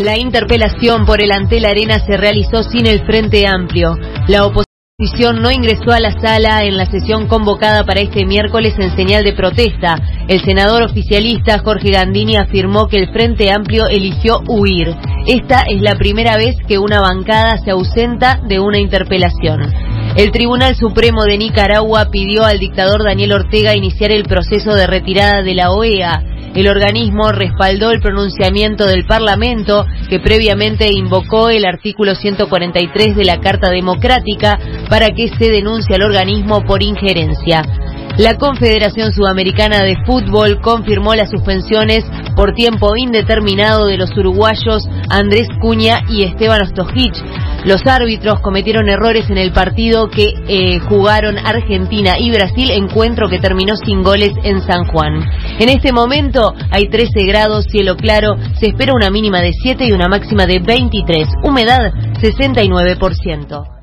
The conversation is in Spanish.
La interpelación por el Antel Arena se realizó sin el Frente Amplio. La oposición no ingresó a la sala en la sesión convocada para este miércoles en señal de protesta. El senador oficialista Jorge Gandini afirmó que el Frente Amplio eligió huir. Esta es la primera vez que una bancada se ausenta de una interpelación. El Tribunal Supremo de Nicaragua pidió al dictador Daniel Ortega iniciar el proceso de retirada de la OEA. El organismo respaldó el pronunciamiento del Parlamento que previamente invocó el artículo 143 de la Carta Democrática para que se denuncie al organismo por injerencia. La Confederación Sudamericana de Fútbol confirmó las suspensiones por tiempo indeterminado de los uruguayos Andrés Cuña y Esteban Ostojic. Los árbitros cometieron errores en el partido que eh, jugaron Argentina y Brasil, encuentro que terminó sin goles en San Juan. En este momento hay 13 grados, cielo claro, se espera una mínima de 7 y una máxima de 23, humedad 69%.